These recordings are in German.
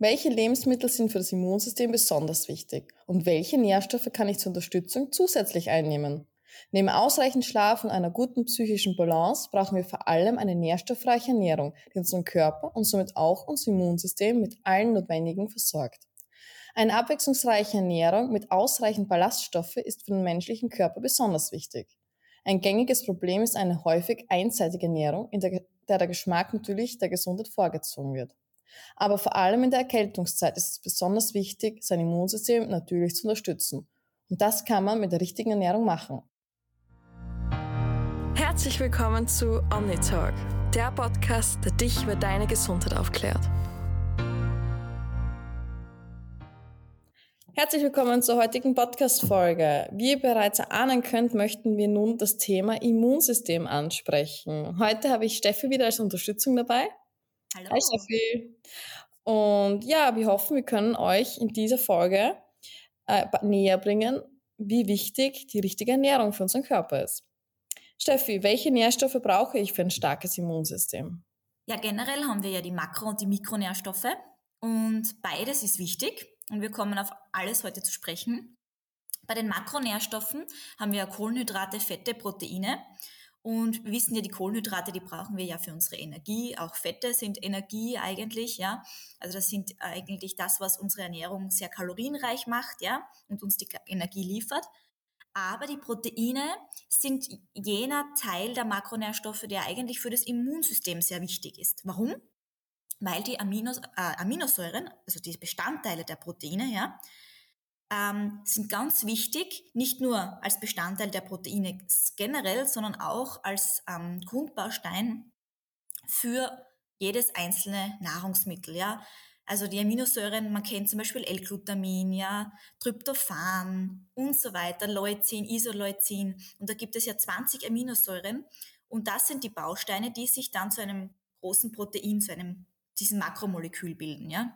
Welche Lebensmittel sind für das Immunsystem besonders wichtig und welche Nährstoffe kann ich zur Unterstützung zusätzlich einnehmen? Neben ausreichend Schlaf und einer guten psychischen Balance brauchen wir vor allem eine nährstoffreiche Ernährung, die unseren Körper und somit auch unser Immunsystem mit allen Notwendigen versorgt. Eine abwechslungsreiche Ernährung mit ausreichend Ballaststoffe ist für den menschlichen Körper besonders wichtig. Ein gängiges Problem ist eine häufig einseitige Ernährung, in der der Geschmack natürlich der Gesundheit vorgezogen wird. Aber vor allem in der Erkältungszeit ist es besonders wichtig, sein Immunsystem natürlich zu unterstützen. Und das kann man mit der richtigen Ernährung machen. Herzlich willkommen zu OmniTalk, der Podcast, der dich über deine Gesundheit aufklärt. Herzlich willkommen zur heutigen Podcast-Folge. Wie ihr bereits erahnen könnt, möchten wir nun das Thema Immunsystem ansprechen. Heute habe ich Steffi wieder als Unterstützung dabei. Hallo. Hi Steffi. Und ja, wir hoffen, wir können euch in dieser Folge äh, näher bringen, wie wichtig die richtige Ernährung für unseren Körper ist. Steffi, welche Nährstoffe brauche ich für ein starkes Immunsystem? Ja, generell haben wir ja die Makro- und die Mikronährstoffe und beides ist wichtig und wir kommen auf alles heute zu sprechen. Bei den Makronährstoffen haben wir Kohlenhydrate, Fette, Proteine und wir wissen ja, die Kohlenhydrate, die brauchen wir ja für unsere Energie. Auch Fette sind Energie eigentlich, ja. Also das sind eigentlich das, was unsere Ernährung sehr kalorienreich macht, ja, und uns die Energie liefert. Aber die Proteine sind jener Teil der Makronährstoffe, der eigentlich für das Immunsystem sehr wichtig ist. Warum? Weil die Aminos, äh, Aminosäuren, also die Bestandteile der Proteine, ja, ähm, sind ganz wichtig, nicht nur als Bestandteil der Proteine generell, sondern auch als ähm, Grundbaustein für jedes einzelne Nahrungsmittel. Ja? Also die Aminosäuren, man kennt zum Beispiel L-Glutamin, ja, Tryptophan und so weiter, Leucin, Isoleucin. Und da gibt es ja 20 Aminosäuren. Und das sind die Bausteine, die sich dann zu einem großen Protein, zu einem, diesem Makromolekül bilden. Ja?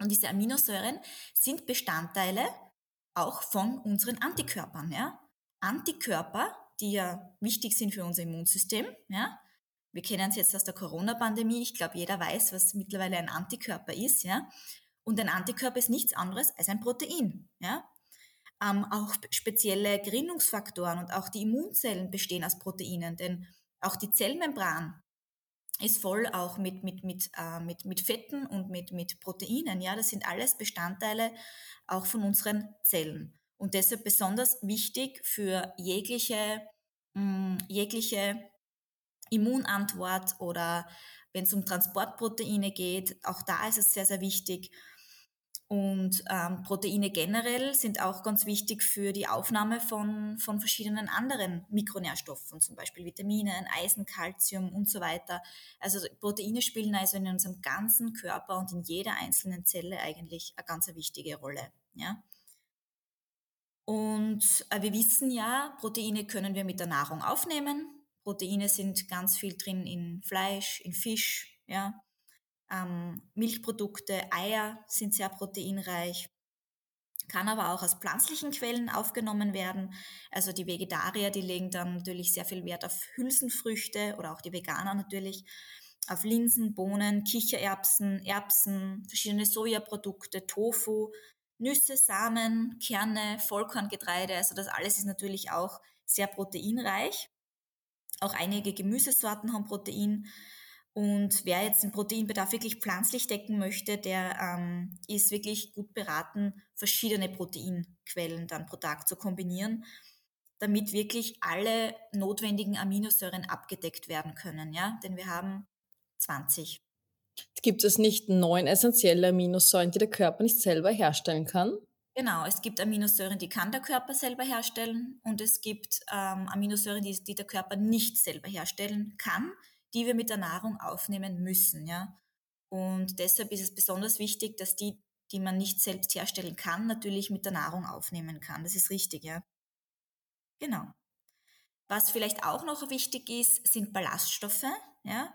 Und diese Aminosäuren sind Bestandteile auch von unseren Antikörpern. Ja? Antikörper, die ja wichtig sind für unser Immunsystem. Ja? Wir kennen es jetzt aus der Corona-Pandemie. Ich glaube, jeder weiß, was mittlerweile ein Antikörper ist. Ja? Und ein Antikörper ist nichts anderes als ein Protein. Ja? Ähm, auch spezielle Gerinnungsfaktoren und auch die Immunzellen bestehen aus Proteinen, denn auch die Zellmembran ist voll auch mit, mit, mit, äh, mit, mit Fetten und mit, mit Proteinen. Ja, das sind alles Bestandteile auch von unseren Zellen. Und deshalb besonders wichtig für jegliche, mh, mm, jegliche Immunantwort oder wenn es um Transportproteine geht, auch da ist es sehr, sehr wichtig, und ähm, Proteine generell sind auch ganz wichtig für die Aufnahme von, von verschiedenen anderen Mikronährstoffen, zum Beispiel Vitaminen, Eisen, Kalzium und so weiter. Also Proteine spielen also in unserem ganzen Körper und in jeder einzelnen Zelle eigentlich eine ganz wichtige Rolle. Ja? Und äh, wir wissen ja, Proteine können wir mit der Nahrung aufnehmen. Proteine sind ganz viel drin in Fleisch, in Fisch, ja, ähm, Milchprodukte, Eier sind sehr proteinreich, kann aber auch aus pflanzlichen Quellen aufgenommen werden. Also die Vegetarier, die legen dann natürlich sehr viel Wert auf Hülsenfrüchte oder auch die Veganer natürlich, auf Linsen, Bohnen, Kichererbsen, Erbsen, verschiedene Sojaprodukte, Tofu, Nüsse, Samen, Kerne, Vollkorngetreide. Also das alles ist natürlich auch sehr proteinreich. Auch einige Gemüsesorten haben Protein. Und wer jetzt den Proteinbedarf wirklich pflanzlich decken möchte, der ähm, ist wirklich gut beraten, verschiedene Proteinquellen dann pro Tag zu kombinieren, damit wirklich alle notwendigen Aminosäuren abgedeckt werden können. Ja, denn wir haben 20. Gibt es nicht neun essentielle Aminosäuren, die der Körper nicht selber herstellen kann? Genau, es gibt Aminosäuren, die kann der Körper selber herstellen und es gibt ähm, Aminosäuren, die, die der Körper nicht selber herstellen kann die wir mit der Nahrung aufnehmen müssen, ja. Und deshalb ist es besonders wichtig, dass die, die man nicht selbst herstellen kann, natürlich mit der Nahrung aufnehmen kann. Das ist richtig, ja. Genau. Was vielleicht auch noch wichtig ist, sind Ballaststoffe, ja.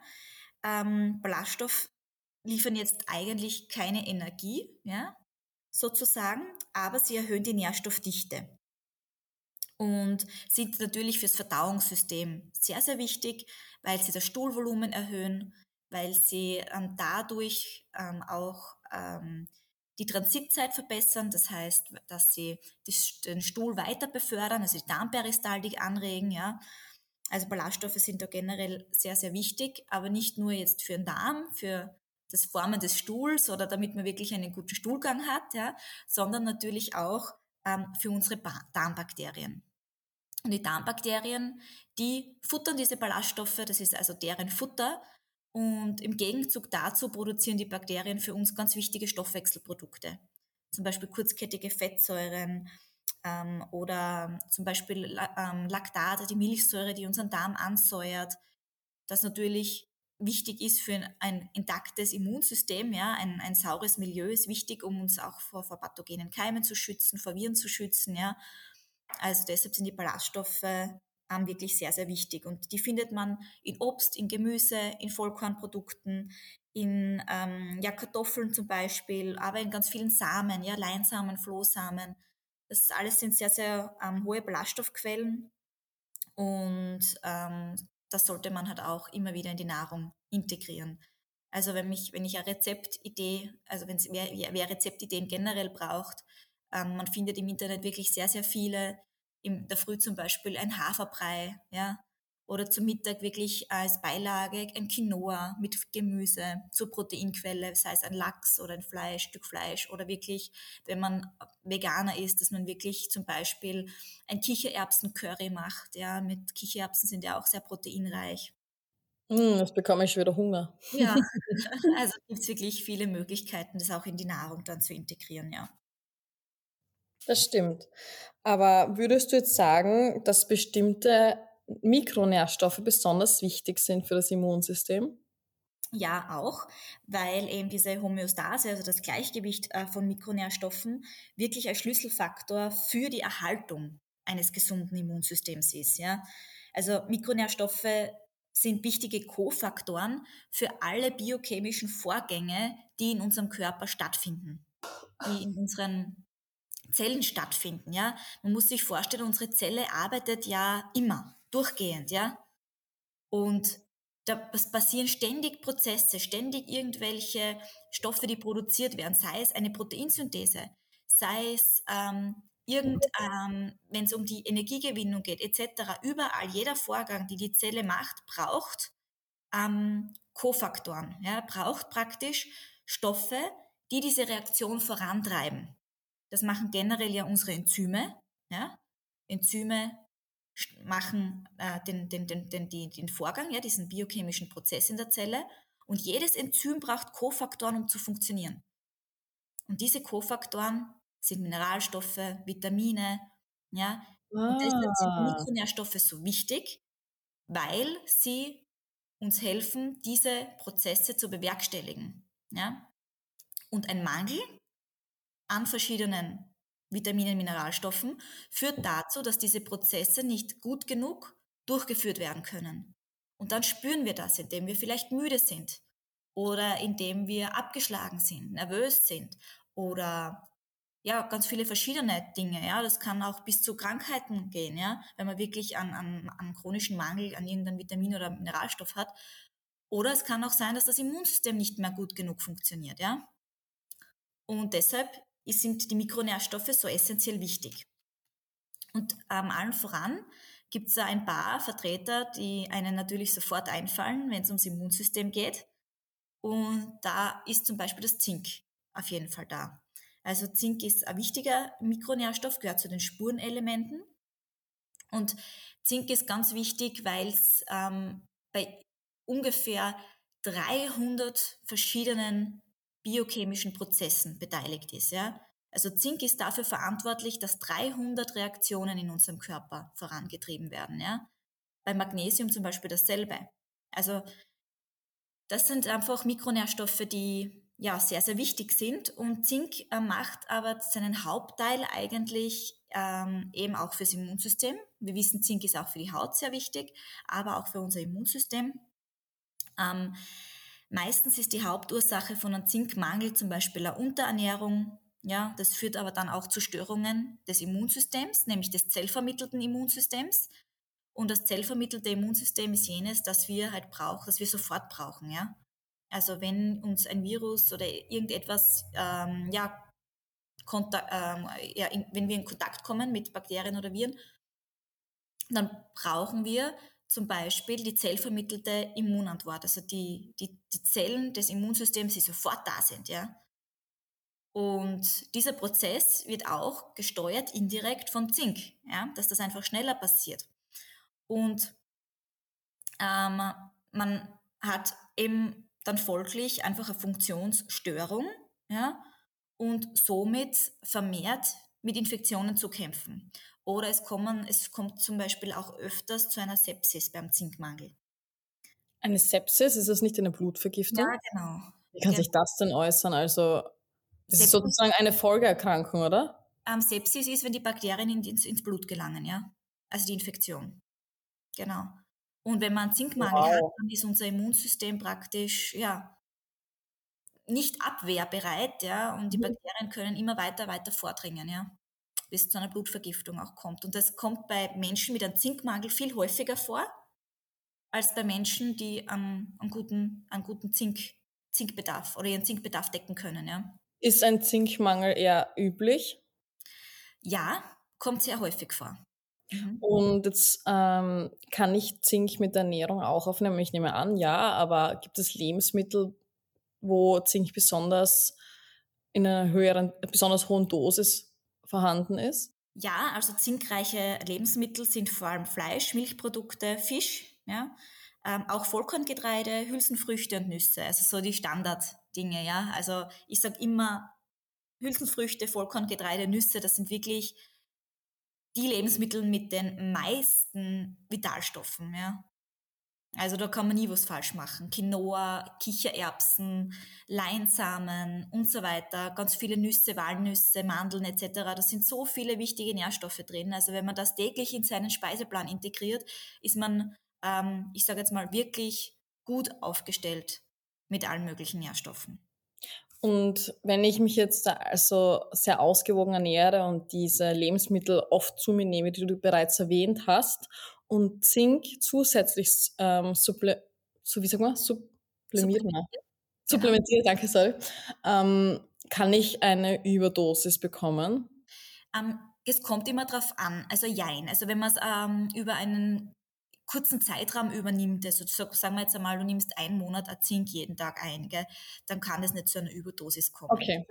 Ähm, Ballaststoff liefern jetzt eigentlich keine Energie, ja, sozusagen, aber sie erhöhen die Nährstoffdichte und sind natürlich fürs Verdauungssystem sehr, sehr wichtig, weil sie das Stuhlvolumen erhöhen, weil sie ähm, dadurch ähm, auch ähm, die Transitzeit verbessern, das heißt, dass sie den Stuhl weiter befördern, also die Darmperistaltik anregen, ja. Also Ballaststoffe sind da generell sehr, sehr wichtig, aber nicht nur jetzt für den Darm, für das Formen des Stuhls oder damit man wirklich einen guten Stuhlgang hat, ja, sondern natürlich auch ähm, für unsere ba Darmbakterien. Und die Darmbakterien, die futtern diese Ballaststoffe, das ist also deren Futter. Und im Gegenzug dazu produzieren die Bakterien für uns ganz wichtige Stoffwechselprodukte. Zum Beispiel kurzkettige Fettsäuren ähm, oder zum Beispiel ähm, Laktate, die Milchsäure, die unseren Darm ansäuert. Das natürlich wichtig ist für ein intaktes Immunsystem. Ja? Ein, ein saures Milieu ist wichtig, um uns auch vor, vor pathogenen Keimen zu schützen, vor Viren zu schützen. Ja? Also deshalb sind die Ballaststoffe ähm, wirklich sehr, sehr wichtig. Und die findet man in Obst, in Gemüse, in Vollkornprodukten, in ähm, ja, Kartoffeln zum Beispiel, aber in ganz vielen Samen, ja, Leinsamen, Flohsamen. Das alles sind sehr, sehr ähm, hohe Ballaststoffquellen. Und ähm, das sollte man halt auch immer wieder in die Nahrung integrieren. Also wenn, mich, wenn ich eine Rezeptidee, also wenn wer, wer Rezeptideen generell braucht, ähm, man findet im Internet wirklich sehr, sehr viele. In der Früh zum Beispiel ein Haferbrei, ja, oder zum Mittag wirklich als Beilage ein Quinoa mit Gemüse zur Proteinquelle, sei es ein Lachs oder ein Fleisch, Stück Fleisch oder wirklich, wenn man Veganer ist, dass man wirklich zum Beispiel ein Kichererbsen-Curry macht. Ja, mit Kichererbsen sind ja auch sehr proteinreich. Mm, jetzt bekomme ich wieder Hunger. Ja, also gibt es wirklich viele Möglichkeiten, das auch in die Nahrung dann zu integrieren, ja. Das stimmt. Aber würdest du jetzt sagen, dass bestimmte Mikronährstoffe besonders wichtig sind für das Immunsystem? Ja, auch, weil eben diese Homöostase, also das Gleichgewicht äh, von Mikronährstoffen, wirklich ein Schlüsselfaktor für die Erhaltung eines gesunden Immunsystems ist. Ja? Also Mikronährstoffe sind wichtige Kofaktoren für alle biochemischen Vorgänge, die in unserem Körper stattfinden, die in unseren Zellen stattfinden. Ja? Man muss sich vorstellen, unsere Zelle arbeitet ja immer durchgehend, ja. Und da passieren ständig Prozesse, ständig irgendwelche Stoffe, die produziert werden, sei es eine Proteinsynthese, sei es ähm, irgend, ähm, wenn es um die Energiegewinnung geht, etc. Überall, jeder Vorgang, die die Zelle macht, braucht ähm, Kofaktoren, ja, braucht praktisch Stoffe, die diese Reaktion vorantreiben. Das machen generell ja unsere Enzyme. Ja? Enzyme machen äh, den, den, den, den, den Vorgang, ja, diesen biochemischen Prozess in der Zelle. Und jedes Enzym braucht Kofaktoren, um zu funktionieren. Und diese Kofaktoren sind Mineralstoffe, Vitamine, ja. Ah. Und deshalb sind. Mikronährstoffe so wichtig, weil sie uns helfen, diese Prozesse zu bewerkstelligen, ja. Und ein Mangel an verschiedenen Vitaminen, Mineralstoffen, führt dazu, dass diese Prozesse nicht gut genug durchgeführt werden können. Und dann spüren wir das, indem wir vielleicht müde sind oder indem wir abgeschlagen sind, nervös sind oder ja, ganz viele verschiedene Dinge. Ja, das kann auch bis zu Krankheiten gehen, ja, wenn man wirklich an, an, an chronischen Mangel an irgendeinem Vitamin oder Mineralstoff hat. Oder es kann auch sein, dass das Immunsystem nicht mehr gut genug funktioniert, ja. Und deshalb sind die Mikronährstoffe so essentiell wichtig. Und ähm, allen voran gibt es ein paar Vertreter, die einen natürlich sofort einfallen, wenn es ums Immunsystem geht. Und da ist zum Beispiel das Zink auf jeden Fall da. Also Zink ist ein wichtiger Mikronährstoff, gehört zu den Spurenelementen. Und Zink ist ganz wichtig, weil es ähm, bei ungefähr 300 verschiedenen biochemischen Prozessen beteiligt ist. Ja? Also Zink ist dafür verantwortlich, dass 300 Reaktionen in unserem Körper vorangetrieben werden. Ja? Bei Magnesium zum Beispiel dasselbe. Also das sind einfach Mikronährstoffe, die ja sehr, sehr wichtig sind. Und Zink äh, macht aber seinen Hauptteil eigentlich ähm, eben auch fürs Immunsystem. Wir wissen, Zink ist auch für die Haut sehr wichtig, aber auch für unser Immunsystem. Ähm, Meistens ist die Hauptursache von einem Zinkmangel zum Beispiel eine Unterernährung. Ja, das führt aber dann auch zu Störungen des Immunsystems, nämlich des zellvermittelten Immunsystems. Und das zellvermittelte Immunsystem ist jenes, das wir halt brauchen, das wir sofort brauchen. Ja, Also wenn uns ein Virus oder irgendetwas, ähm, ja, ähm, ja in, wenn wir in Kontakt kommen mit Bakterien oder Viren, dann brauchen wir zum Beispiel die zellvermittelte Immunantwort, also die, die, die Zellen des Immunsystems, die sofort da sind, ja. Und dieser Prozess wird auch gesteuert indirekt von Zink, ja, dass das einfach schneller passiert. Und ähm, man hat eben dann folglich einfach eine Funktionsstörung, ja, und somit vermehrt mit Infektionen zu kämpfen. Oder es, kommen, es kommt zum Beispiel auch öfters zu einer Sepsis beim Zinkmangel. Eine Sepsis, ist das nicht eine Blutvergiftung? Ja, genau. Wie kann genau. sich das denn äußern? Also, das Sepsis, ist sozusagen eine Folgeerkrankung, oder? Ähm, Sepsis ist, wenn die Bakterien ins, ins Blut gelangen, ja. Also die Infektion. Genau. Und wenn man Zinkmangel wow. hat, dann ist unser Immunsystem praktisch, ja, nicht abwehrbereit, ja, und die mhm. Bakterien können immer weiter, weiter vordringen, ja bis zu einer Blutvergiftung auch kommt. Und das kommt bei Menschen mit einem Zinkmangel viel häufiger vor, als bei Menschen, die einen, einen guten, einen guten Zink, Zinkbedarf oder ihren Zinkbedarf decken können. Ja. Ist ein Zinkmangel eher üblich? Ja, kommt sehr häufig vor. Mhm. Und jetzt ähm, kann ich Zink mit der Ernährung auch aufnehmen. Ich nehme an, ja, aber gibt es Lebensmittel, wo Zink besonders in einer höheren, besonders hohen Dosis vorhanden ist? Ja, also zinkreiche Lebensmittel sind vor allem Fleisch, Milchprodukte, Fisch, ja, ähm, auch Vollkorngetreide, Hülsenfrüchte und Nüsse, also so die Standarddinge, ja. Also ich sage immer Hülsenfrüchte, Vollkorngetreide, Nüsse, das sind wirklich die Lebensmittel mit den meisten Vitalstoffen, ja. Also da kann man nie was falsch machen. Quinoa, Kichererbsen, Leinsamen und so weiter, ganz viele Nüsse, Walnüsse, Mandeln etc. Da sind so viele wichtige Nährstoffe drin. Also wenn man das täglich in seinen Speiseplan integriert, ist man, ähm, ich sage jetzt mal, wirklich gut aufgestellt mit allen möglichen Nährstoffen. Und wenn ich mich jetzt also sehr ausgewogen ernähre und diese Lebensmittel oft zu mir nehme, die du bereits erwähnt hast, und Zink zusätzlich ähm, supple so, wie sagt man? Supplementiert, Supplementiert danke, sorry. Ähm, kann ich eine Überdosis bekommen? Ähm, es kommt immer drauf an. Also jein. Also wenn man es ähm, über einen kurzen Zeitraum übernimmt, also sagen wir jetzt einmal, du nimmst einen Monat Zink jeden Tag ein, gell, dann kann es nicht zu einer Überdosis kommen. Okay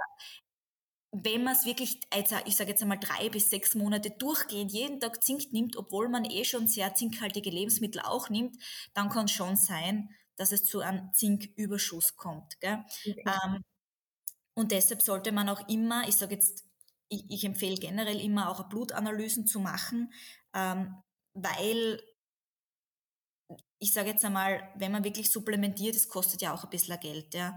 wenn man es wirklich, ich sage jetzt einmal drei bis sechs Monate durchgehend jeden Tag Zink nimmt, obwohl man eh schon sehr zinkhaltige Lebensmittel auch nimmt, dann kann es schon sein, dass es zu einem Zinküberschuss kommt. Gell? Okay. Ähm, und deshalb sollte man auch immer, ich sage jetzt, ich, ich, empfehle generell immer auch Blutanalysen zu machen, ähm, weil ich sage jetzt einmal, wenn man wirklich supplementiert, es kostet ja auch ein bisschen Geld. Ja?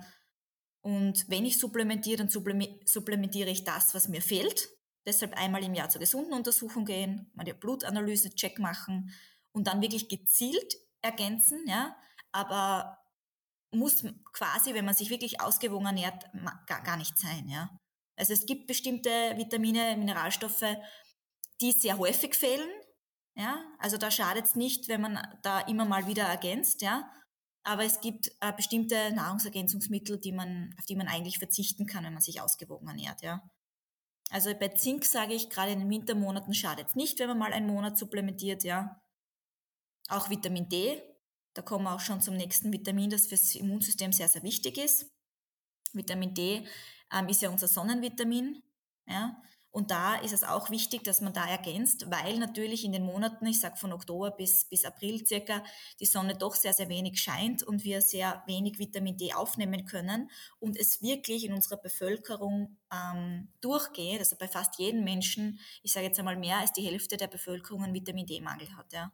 Und wenn ich supplementiere, dann supplementiere ich das, was mir fehlt. Deshalb einmal im Jahr zur gesunden Untersuchung gehen, mal die Blutanalyse, Check machen und dann wirklich gezielt ergänzen, ja. Aber muss quasi, wenn man sich wirklich ausgewogen ernährt, gar, nicht sein, ja. Also es gibt bestimmte Vitamine, Mineralstoffe, die sehr häufig fehlen, ja. Also da schadet es nicht, wenn man da immer mal wieder ergänzt, ja. Aber es gibt äh, bestimmte Nahrungsergänzungsmittel, die man, auf die man eigentlich verzichten kann, wenn man sich ausgewogen ernährt, ja. Also bei Zink sage ich, gerade in den Wintermonaten schadet es nicht, wenn man mal einen Monat supplementiert, ja. Auch Vitamin D, da kommen wir auch schon zum nächsten Vitamin, das fürs Immunsystem sehr, sehr wichtig ist. Vitamin D ähm, ist ja unser Sonnenvitamin, ja. Und da ist es auch wichtig, dass man da ergänzt, weil natürlich in den Monaten, ich sage von Oktober bis, bis April circa, die Sonne doch sehr, sehr wenig scheint und wir sehr wenig Vitamin D aufnehmen können und es wirklich in unserer Bevölkerung ähm, durchgeht, also bei fast jedem Menschen, ich sage jetzt einmal mehr als die Hälfte der Bevölkerung einen Vitamin D-Mangel hat. Ja.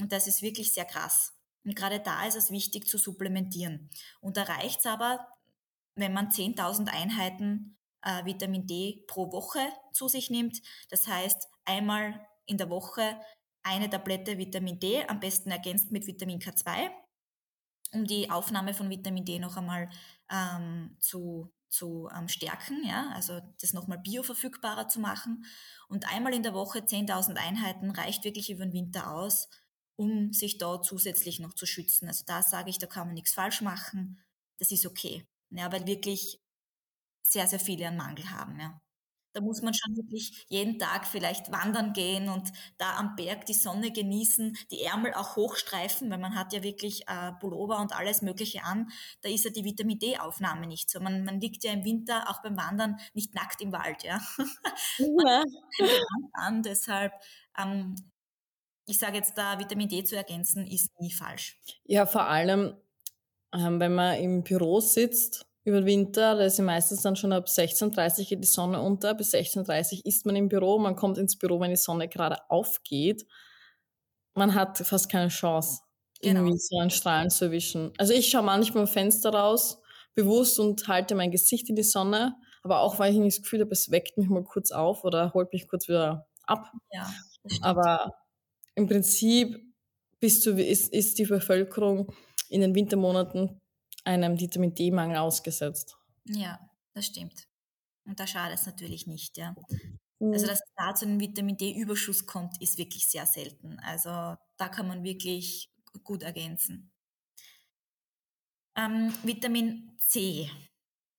Und das ist wirklich sehr krass. Und gerade da ist es wichtig zu supplementieren. Und da reicht es aber, wenn man 10.000 Einheiten äh, Vitamin D pro Woche zu sich nimmt. Das heißt, einmal in der Woche eine Tablette Vitamin D, am besten ergänzt mit Vitamin K2, um die Aufnahme von Vitamin D noch einmal ähm, zu, zu ähm, stärken, ja, also das nochmal bioverfügbarer zu machen. Und einmal in der Woche 10.000 Einheiten reicht wirklich über den Winter aus, um sich da zusätzlich noch zu schützen. Also da sage ich, da kann man nichts falsch machen. das ist okay. Ja, weil wirklich sehr, sehr viele einen Mangel haben. Ja. Da muss man schon wirklich jeden Tag vielleicht wandern gehen und da am Berg die Sonne genießen, die Ärmel auch hochstreifen, weil man hat ja wirklich äh, Pullover und alles Mögliche an. Da ist ja die Vitamin D-Aufnahme nicht so. Man, man liegt ja im Winter auch beim Wandern nicht nackt im Wald, ja. ja. an, deshalb ähm, ich sage jetzt da, Vitamin D zu ergänzen, ist nie falsch. Ja, vor allem, ähm, wenn man im Büro sitzt über den Winter, da ist ja meistens dann schon ab 16.30 geht die Sonne unter, bis 16.30 ist man im Büro, man kommt ins Büro, wenn die Sonne gerade aufgeht. Man hat fast keine Chance, genau. irgendwie so einen Strahlen zu erwischen. Also ich schaue manchmal im Fenster raus, bewusst und halte mein Gesicht in die Sonne, aber auch weil ich nicht das Gefühl habe, es weckt mich mal kurz auf oder holt mich kurz wieder ab. Ja, aber im Prinzip bist du, ist, ist die Bevölkerung in den Wintermonaten einem Vitamin D-Mangel ausgesetzt. Ja, das stimmt. Und da schadet es natürlich nicht, ja. Mhm. Also, dass es da zu einem Vitamin D-Überschuss kommt, ist wirklich sehr selten. Also, da kann man wirklich gut ergänzen. Ähm, Vitamin C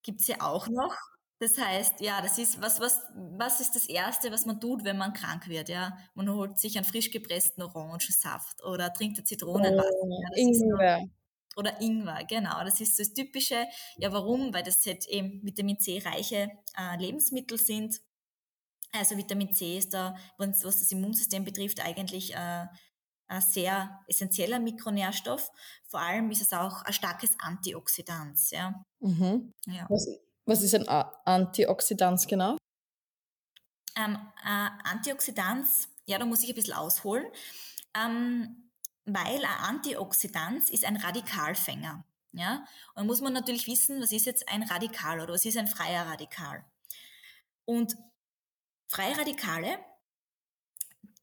gibt es ja auch noch. Das heißt, ja, das ist, was, was, was ist das Erste, was man tut, wenn man krank wird? Ja, man holt sich einen frisch gepressten Orangensaft oder trinkt ein Zitronenwasser. Oh, ja, Ingwer. Oder Ingwer, genau. Das ist das Typische. Ja, warum? Weil das jetzt eben Vitamin C reiche äh, Lebensmittel sind. Also Vitamin C ist da, was das Immunsystem betrifft, eigentlich äh, ein sehr essentieller Mikronährstoff. Vor allem ist es auch ein starkes Antioxidant. Ja. Mhm. ja. Was, was ist ein Antioxidant genau? Ähm, äh, Antioxidanz, ja, da muss ich ein bisschen ausholen, ähm, weil ein Antioxidant ist ein Radikalfänger. Ja? Und muss man natürlich wissen, was ist jetzt ein Radikal oder was ist ein freier Radikal. Und freie Radikale,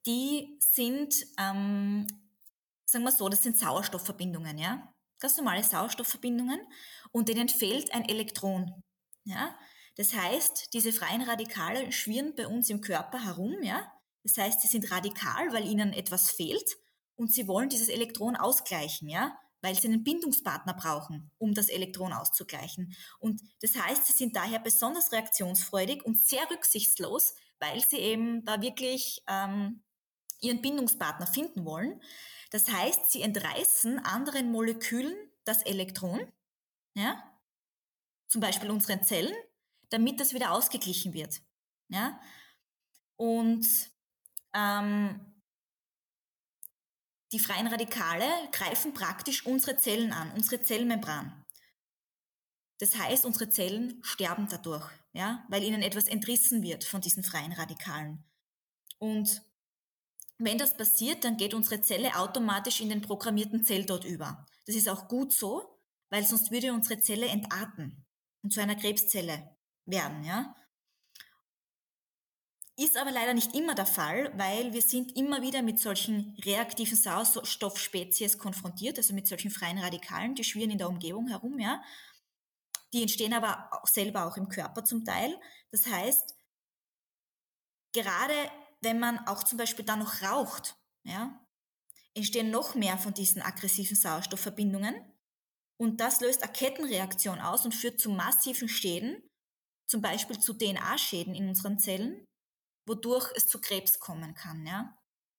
die sind, ähm, sagen wir so, das sind Sauerstoffverbindungen, ja? Ganz normale Sauerstoffverbindungen und denen fehlt ein Elektron. Ja? Das heißt, diese freien Radikale schwirren bei uns im Körper herum. Ja? Das heißt, sie sind radikal, weil ihnen etwas fehlt und sie wollen dieses Elektron ausgleichen, ja? weil sie einen Bindungspartner brauchen, um das Elektron auszugleichen. Und das heißt, sie sind daher besonders reaktionsfreudig und sehr rücksichtslos, weil sie eben da wirklich ähm, ihren Bindungspartner finden wollen. Das heißt, sie entreißen anderen Molekülen das Elektron, ja, zum Beispiel unseren Zellen, damit das wieder ausgeglichen wird. Ja? Und ähm, die freien Radikale greifen praktisch unsere Zellen an, unsere Zellmembran. Das heißt, unsere Zellen sterben dadurch, ja, weil ihnen etwas entrissen wird von diesen freien Radikalen. Und wenn das passiert, dann geht unsere Zelle automatisch in den programmierten Zelltod über. Das ist auch gut so, weil sonst würde unsere Zelle entarten und zu einer Krebszelle werden, ja. Ist aber leider nicht immer der Fall, weil wir sind immer wieder mit solchen reaktiven Sauerstoffspezies konfrontiert, also mit solchen freien Radikalen, die schwirren in der Umgebung herum, ja. Die entstehen aber auch selber auch im Körper zum Teil. Das heißt, gerade wenn man auch zum Beispiel dann noch raucht, ja, entstehen noch mehr von diesen aggressiven Sauerstoffverbindungen und das löst eine Kettenreaktion aus und führt zu massiven Schäden, zum Beispiel zu DNA-Schäden in unseren Zellen, wodurch es zu Krebs kommen kann. Ja?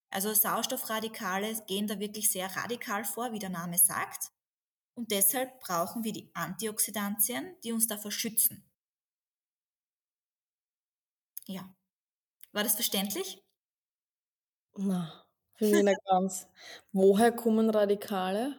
Also Sauerstoffradikale gehen da wirklich sehr radikal vor, wie der Name sagt. Und deshalb brauchen wir die Antioxidantien, die uns davor schützen. Ja. War das verständlich? Na, finde ich nicht ganz. Woher kommen Radikale?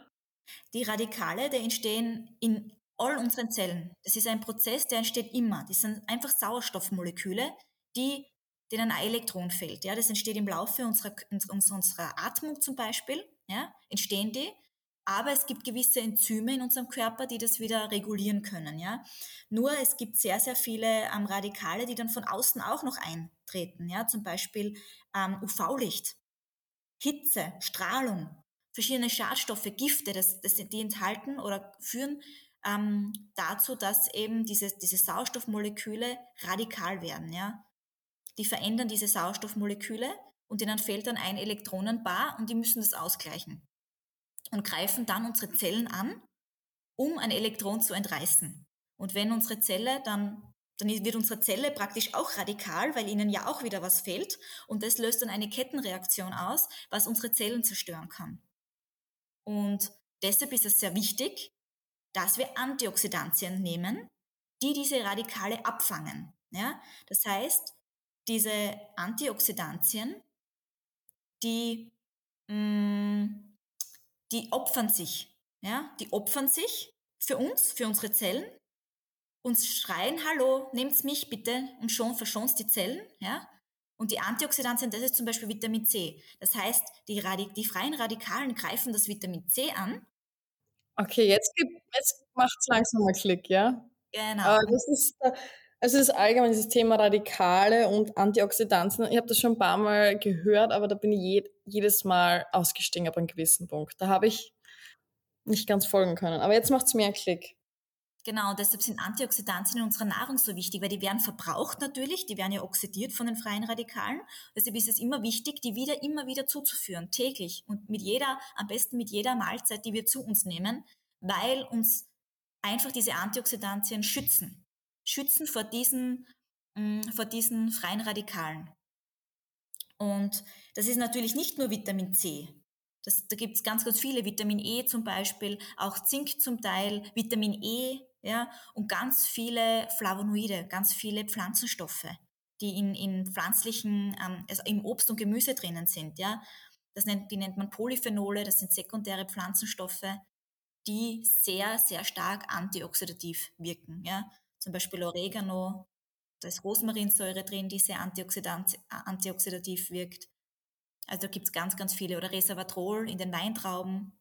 Die Radikale, die entstehen in all unseren Zellen. Das ist ein Prozess, der entsteht immer. Das sind einfach Sauerstoffmoleküle, die, denen ein Elektron fehlt. Ja, das entsteht im Laufe unserer, unserer Atmung zum Beispiel. Ja, entstehen die. Aber es gibt gewisse Enzyme in unserem Körper, die das wieder regulieren können. Ja? Nur es gibt sehr, sehr viele ähm, Radikale, die dann von außen auch noch eintreten. Ja? Zum Beispiel ähm, UV-Licht, Hitze, Strahlung, verschiedene Schadstoffe, Gifte, das, das, die enthalten oder führen ähm, dazu, dass eben diese, diese Sauerstoffmoleküle radikal werden. Ja? Die verändern diese Sauerstoffmoleküle und denen fehlt dann ein Elektronenpaar und die müssen das ausgleichen und greifen dann unsere Zellen an um ein Elektron zu entreißen. Und wenn unsere Zelle dann, dann wird unsere Zelle praktisch auch radikal, weil ihnen ja auch wieder was fehlt. Und das löst dann eine Kettenreaktion aus, was unsere Zellen zerstören kann. Und deshalb ist es sehr wichtig, dass wir Antioxidantien nehmen, die diese Radikale abfangen. Ja? Das heißt, diese Antioxidantien, die, mh, mm, die opfern sich. Ja? Die opfern sich für uns, für unsere Zellen, uns schreien, hallo, nehmt mich bitte und schon verschonst die Zellen. Ja? Und die Antioxidantien, das ist zum Beispiel Vitamin C. Das heißt, die, Radik die freien Radikalen greifen das Vitamin C an. Okay, jetzt, jetzt macht es langsam mal Klick, ja? Genau. Aber das ist, also das allgemein dieses Thema Radikale und Antioxidantien. Ich habe das schon ein paar Mal gehört, aber da bin ich je, jedes Mal ausgestiegen ab einem gewissen Punkt. Da habe ich nicht ganz folgen können. Aber jetzt macht es mehr Klick. Genau, deshalb sind Antioxidantien in unserer Nahrung so wichtig, weil die werden verbraucht natürlich, die werden ja oxidiert von den freien Radikalen. Deshalb ist es immer wichtig, die wieder immer wieder zuzuführen, täglich und mit jeder, am besten mit jeder Mahlzeit, die wir zu uns nehmen, weil uns einfach diese Antioxidantien schützen. Schützen vor diesen, mm, vor diesen freien Radikalen. Und das ist natürlich nicht nur Vitamin C. Das, da gibt es ganz, ganz viele, Vitamin E zum Beispiel, auch Zink zum Teil, Vitamin E, ja, und ganz viele Flavonoide, ganz viele Pflanzenstoffe, die in, in pflanzlichen, ähm, also im Obst und Gemüse drinnen sind, ja. Das nennt, die nennt man Polyphenole, das sind sekundäre Pflanzenstoffe, die sehr, sehr stark antioxidativ wirken, ja. Zum Beispiel Oregano, da ist Rosmarinsäure drin, die sehr antioxidativ wirkt. Also da gibt es ganz, ganz viele. Oder Resveratrol in den Weintrauben.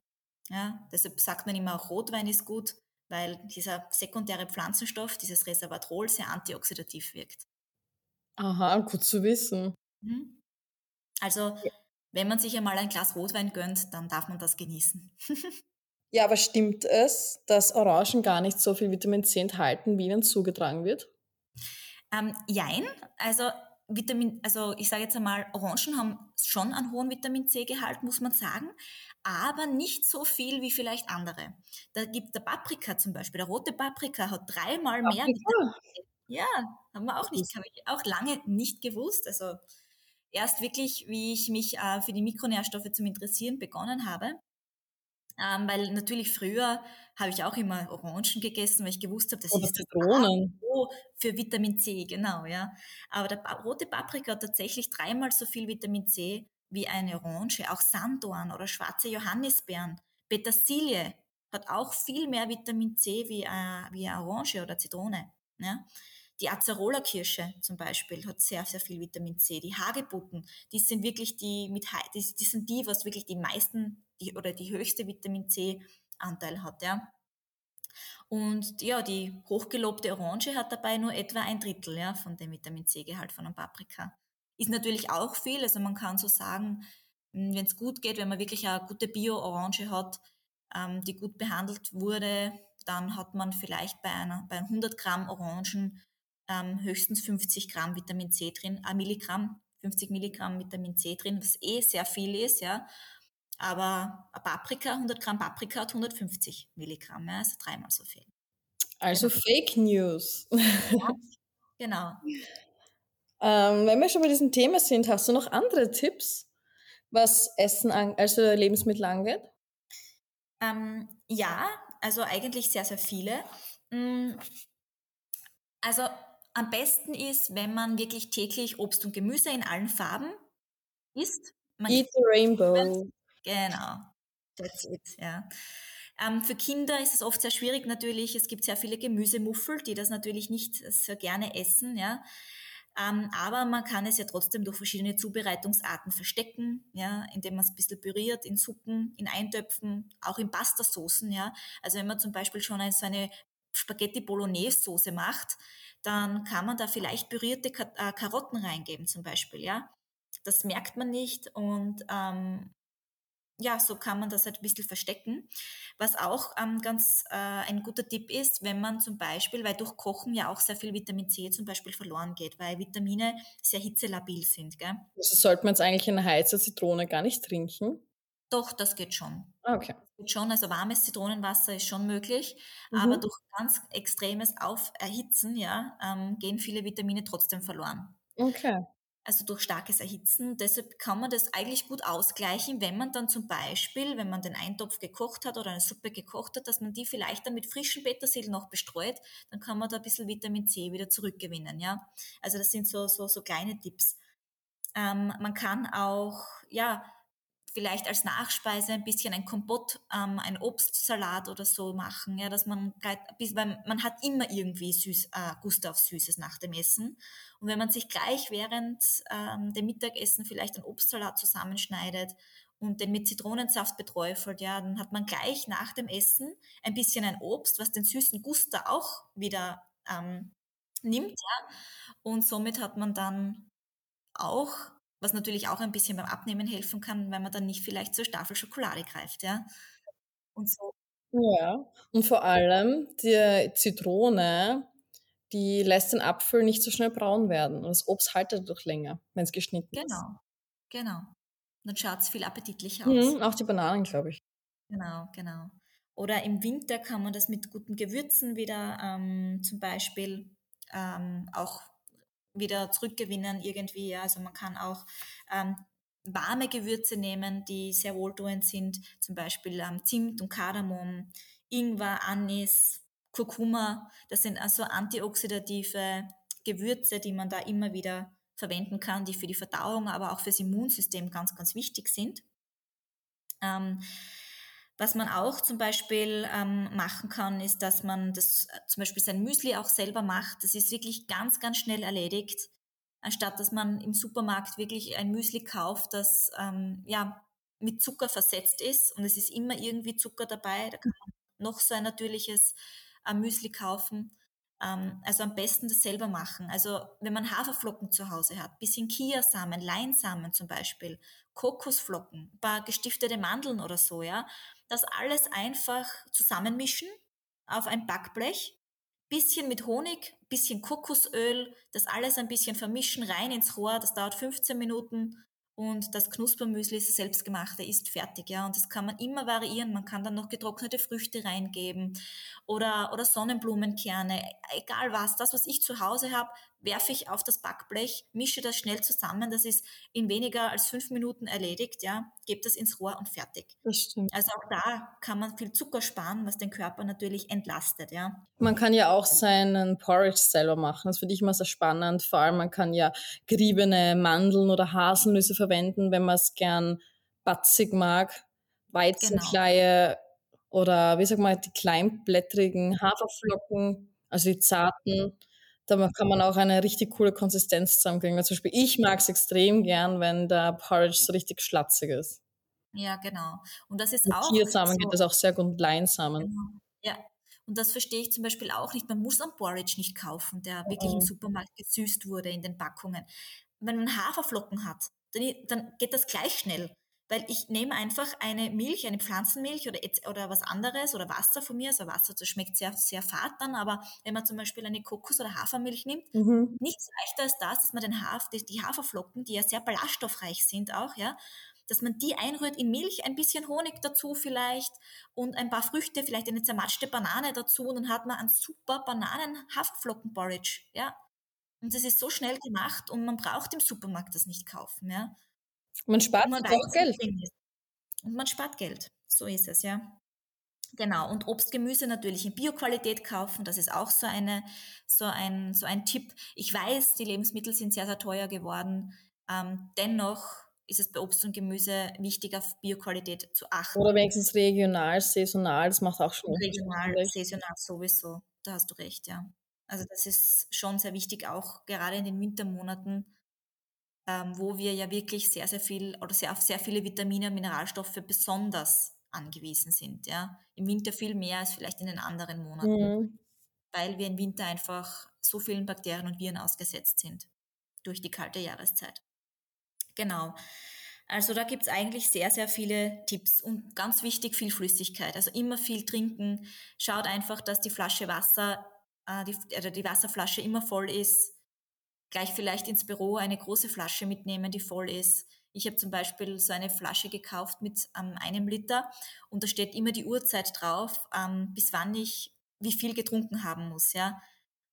Ja, deshalb sagt man immer auch Rotwein ist gut, weil dieser sekundäre Pflanzenstoff, dieses Resveratrol, sehr antioxidativ wirkt. Aha, gut zu wissen. Mhm. Also, wenn man sich einmal ein Glas Rotwein gönnt, dann darf man das genießen. ja, aber stimmt es, dass Orangen gar nicht so viel Vitamin C enthalten, wie ihnen zugetragen wird? Ähm, jein, also Vitamin, also ich sage jetzt einmal, Orangen haben schon einen hohen Vitamin C-Gehalt, muss man sagen, aber nicht so viel wie vielleicht andere. Da gibt der Paprika zum Beispiel, der rote Paprika hat dreimal mehr Vitamin C. Ja, haben wir auch nicht, habe ich auch lange nicht gewusst. Also erst wirklich, wie ich mich äh, für die Mikronährstoffe zum Interessieren begonnen habe, ähm, weil natürlich früher habe ich auch immer Orangen gegessen, weil ich gewusst habe, das Oder ist Zitronen. das für Vitamin C, genau, ja. Aber der rote Paprika hat tatsächlich dreimal so viel Vitamin C wie eine Orange, auch Sanddorn oder schwarze Johannisbeeren. Petersilie hat auch viel mehr Vitamin C wie, äh, wie eine Orange oder Zitrone. Ja. Die Acerola-Kirsche zum Beispiel hat sehr, sehr viel Vitamin C. Die Hagebutten, die sind wirklich die, mit, die, sind die, was wirklich die meisten die, oder die höchste Vitamin C-Anteil hat. Ja. Und ja, die hochgelobte Orange hat dabei nur etwa ein Drittel ja, von dem Vitamin C-Gehalt von einem Paprika. Ist natürlich auch viel, also man kann so sagen, hm, wenn es gut geht, wenn man wirklich eine gute Bio-Orange hat, ähm, die gut behandelt wurde, dann hat man vielleicht bei, einer, bei 100 Gramm Orangen ähm, höchstens 50 Gramm Vitamin C drin, ein Milligramm, 50 Milligramm Vitamin C drin, was eh sehr viel ist, ja. Aber Paprika, 100 Gramm Paprika hat 150 Milligramm, ja, also dreimal so viel. Also genau. Fake News. Ja, genau. ähm, wenn wir schon bei diesem Thema sind, hast du noch andere Tipps, was Essen, an, also Lebensmittel angeht? Ähm, ja, also eigentlich sehr, sehr viele. Mm, also am besten ist, wenn man wirklich täglich Obst und Gemüse in allen Farben isst. Man Eat the rainbow. Genau. That's it, ja. Ähm, für Kinder ist es oft sehr schwierig natürlich. Es gibt sehr viele Gemüsemuffel, die das natürlich nicht so gerne essen, ja. Ähm, aber man kann es ja trotzdem durch verschiedene Zubereitungsarten verstecken, ja, indem man es ein bisschen püriert in Suppen, in Eintöpfen, auch in Pastasoßen, ja. Also wenn man zum Beispiel schon so eine Spaghetti Bolognese Soße macht, dann kann man da vielleicht pürierte äh, Karotten reingeben zum Beispiel, ja. Das merkt man nicht und ähm, ja, so kann man das halt ein bisschen verstecken. Was auch ähm, ganz äh, ein guter Tipp ist, wenn man zum Beispiel, weil durch Kochen ja auch sehr viel Vitamin C zum Beispiel verloren geht, weil Vitamine sehr hitzelabil sind. Gell? Also sollte man jetzt eigentlich eine heiße Zitrone gar nicht trinken? Doch, das geht schon. Ah, okay. Das geht schon, also warmes Zitronenwasser ist schon möglich, Mhm. aber durch ganz extremes Auferhitzen, ja, ähm, gehen viele Vitamine trotzdem verloren. Okay. Also durch starkes Erhitzen. Deshalb kann man das eigentlich gut ausgleichen, wenn man dann zum Beispiel, wenn man den Eintopf gekocht hat oder eine Suppe gekocht hat, dass man die vielleicht dann mit frischen Petersil noch bestreut, dann kann man da ein bisschen Vitamin C wieder zurückgewinnen, ja. Also das sind so, so, so kleine Tipps. Ähm, man kann auch, ja, vielleicht als Nachspeise ein bisschen ein Kompott, ähm, ein Obstsalat oder so machen, ja, dass man weil man hat immer irgendwie süß, äh, Gust auf Süßes nach dem Essen. Und wenn man sich gleich während ähm, dem Mittagessen vielleicht einen Obstsalat zusammenschneidet und den mit Zitronensaft beträufelt, ja, dann hat man gleich nach dem Essen ein bisschen ein Obst, was den süßen Guster auch wieder ähm, nimmt, ja. Und somit hat man dann auch was natürlich auch ein bisschen beim Abnehmen helfen kann, weil man dann nicht vielleicht zur Staffel Schokolade greift, ja. Und so. Ja, und vor allem die Zitrone, die lässt den Apfel nicht so schnell braun werden. Und das Obst haltet dadurch länger, wenn es geschnitten ist. Genau, genau. Dann schaut es viel appetitlicher aus. Mhm, auch die Bananen, glaube ich. Genau, genau. Oder im Winter kann man das mit guten Gewürzen wieder ähm, zum Beispiel ähm, auch wieder zurückgewinnen irgendwie. Also man kann auch ähm, warme Gewürze nehmen, die sehr wohltuend sind, zum Beispiel ähm, Zimt und Kardamom, Ingwer, Anis, Kurkuma. Das sind also antioxidative Gewürze, die man da immer wieder verwenden kann, die für die Verdauung, aber auch fürs Immunsystem ganz, ganz wichtig sind. Ähm, was man auch zum Beispiel ähm, machen kann, ist, dass man das äh, zum Beispiel sein Müsli auch selber macht. Das ist wirklich ganz, ganz schnell erledigt, anstatt dass man im Supermarkt wirklich ein Müsli kauft, das ähm, ja mit Zucker versetzt ist und es ist immer irgendwie Zucker dabei. Da kann man noch so ein natürliches äh, Müsli kaufen. Ähm, also am besten das selber machen. Also wenn man Haferflocken zu Hause hat, bisschen Kiasamen, Leinsamen zum Beispiel, Kokosflocken, paar gestiftete Mandeln oder so, ja, das alles einfach zusammenmischen auf ein Backblech, bisschen mit Honig, bisschen Kokosöl, das alles ein bisschen vermischen, rein ins Rohr, das dauert 15 Minuten und das Knuspermüsli ist das selbstgemachte, ist fertig, ja. Und das kann man immer variieren. Man kann dann noch getrocknete Früchte reingeben oder, oder Sonnenblumenkerne, egal was. Das, was ich zu Hause habe, werfe ich auf das Backblech, mische das schnell zusammen. Das ist in weniger als fünf Minuten erledigt, ja. Gebe das ins Rohr und fertig. Das stimmt. Also auch da kann man viel Zucker sparen, was den Körper natürlich entlastet, ja. Man kann ja auch seinen Porridge selber machen. Das finde ich immer sehr spannend. Vor allem, man kann ja geriebene Mandeln oder Haselnüsse verwenden, wenn man es gern batzig mag. Weizenkleie oder wie sagt man, die kleinblättrigen Haferflocken, also die zarten. Da kann man auch eine richtig coole Konsistenz zusammenkriegen. Weil zum Beispiel ich mag es extrem gern, wenn der Porridge so richtig schlatzig ist. Ja, genau. Und das ist Mit auch Chiasamen so, geht das auch sehr gut Leinsamen. Genau. Ja. Und das verstehe ich zum Beispiel auch nicht. Man muss einen Porridge nicht kaufen, der wirklich im Mhm. Supermarkt gesüßt wurde in den Packungen. Wenn man Haferflocken hat, dann geht das gleich schnell. Weil ich nehme einfach eine Milch, eine Pflanzenmilch oder, oder was anderes oder Wasser von mir. Also Wasser, das schmeckt sehr, sehr fad dann, aber wenn man zum Beispiel eine Kokos- oder Hafermilch nimmt, Mhm. nichts leichter als das, dass man den Haf, die, die Haferflocken, die ja sehr ballaststoffreich sind auch, ja, dass man die einrührt in Milch, ein bisschen Honig dazu vielleicht und ein paar Früchte, vielleicht eine zermatschte Banane dazu und dann hat man einen super Bananen-Haferflocken-Porridge, ja. Und das ist so schnell gemacht und man braucht im Supermarkt das nicht kaufen, ja. Man spart man auch Geld. Und man spart Geld. So ist es, ja. Genau. Und Obstgemüse natürlich in Bioqualität kaufen. Das ist auch so eine, so ein, so ein Tipp. Ich weiß, die Lebensmittel sind sehr, sehr teuer geworden. Ähm, dennoch ist es bei Obst und Gemüse wichtig, auf Bioqualität zu achten. Oder wenigstens regional, saisonal, das macht auch schon regional, saisonal sowieso. Da hast du recht, ja. Also das ist schon sehr wichtig, auch gerade in den Wintermonaten, ähm, wo wir ja wirklich sehr, sehr viel oder sehr auf sehr viele Vitamine und Mineralstoffe besonders angewiesen sind. Ja? Im Winter viel mehr als vielleicht in den anderen Monaten, Mhm. weil wir im Winter einfach so vielen Bakterien und Viren ausgesetzt sind durch die kalte Jahreszeit. Genau. Also da gibt's eigentlich sehr, sehr viele Tipps und ganz wichtig viel Flüssigkeit. Also immer viel trinken. Schaut einfach, dass die Flasche Wasser, äh, die, oder die Wasserflasche immer voll ist. Gleich vielleicht ins Büro eine große Flasche mitnehmen, die voll ist. Ich habe zum Beispiel so eine Flasche gekauft mit ähm, einem Liter und da steht immer die Uhrzeit drauf, ähm, bis wann ich wie viel getrunken haben muss. Ja,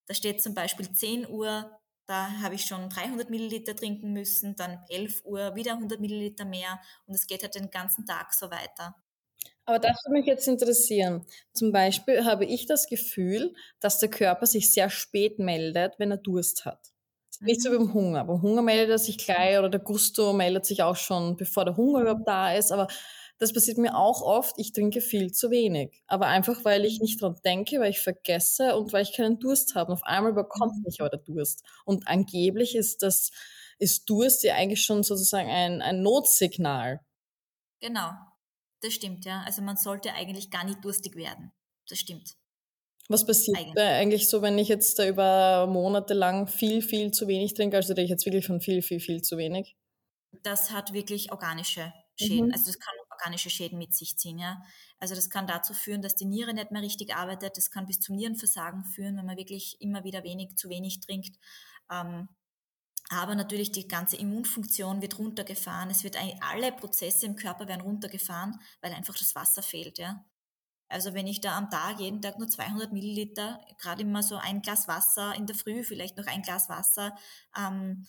da steht zum Beispiel 10 Uhr, da habe ich schon 300 Milliliter trinken müssen, dann 11 Uhr wieder 100 Milliliter mehr und es geht halt den ganzen Tag so weiter. Aber das würde mich jetzt interessieren. Zum Beispiel habe ich das Gefühl, dass der Körper sich sehr spät meldet, wenn er Durst hat. Nicht so wie beim Hunger. Beim Hunger meldet er sich gleich oder der Gusto meldet sich auch schon, bevor der Hunger überhaupt da ist. Aber das passiert mir auch oft. Ich trinke viel zu wenig. Aber einfach, weil ich nicht dran denke, weil ich vergesse und weil ich keinen Durst habe. Auf einmal bekommt mich aber der Durst. Und angeblich ist das, ist Durst ja eigentlich schon sozusagen ein, ein Notsignal. Genau. Das stimmt, ja. Also man sollte eigentlich gar nicht durstig werden. Das stimmt. Was passiert eigentlich. eigentlich so, wenn ich jetzt da über Monate lang viel, viel zu wenig trinke? Also rede ich jetzt wirklich von viel, viel, viel zu wenig? Das hat wirklich organische Schäden. Mhm. Also das kann organische Schäden mit sich ziehen, ja. Also das kann dazu führen, dass die Niere nicht mehr richtig arbeitet. Das kann bis zum Nierenversagen führen, wenn man wirklich immer wieder wenig, zu wenig trinkt. Ähm, aber natürlich die ganze Immunfunktion wird runtergefahren. Es wird alle Prozesse im Körper werden runtergefahren, weil einfach das Wasser fehlt, ja. Also wenn ich da am Tag jeden Tag nur 200 Milliliter, gerade immer so ein Glas Wasser in der Früh, vielleicht noch ein Glas Wasser ähm,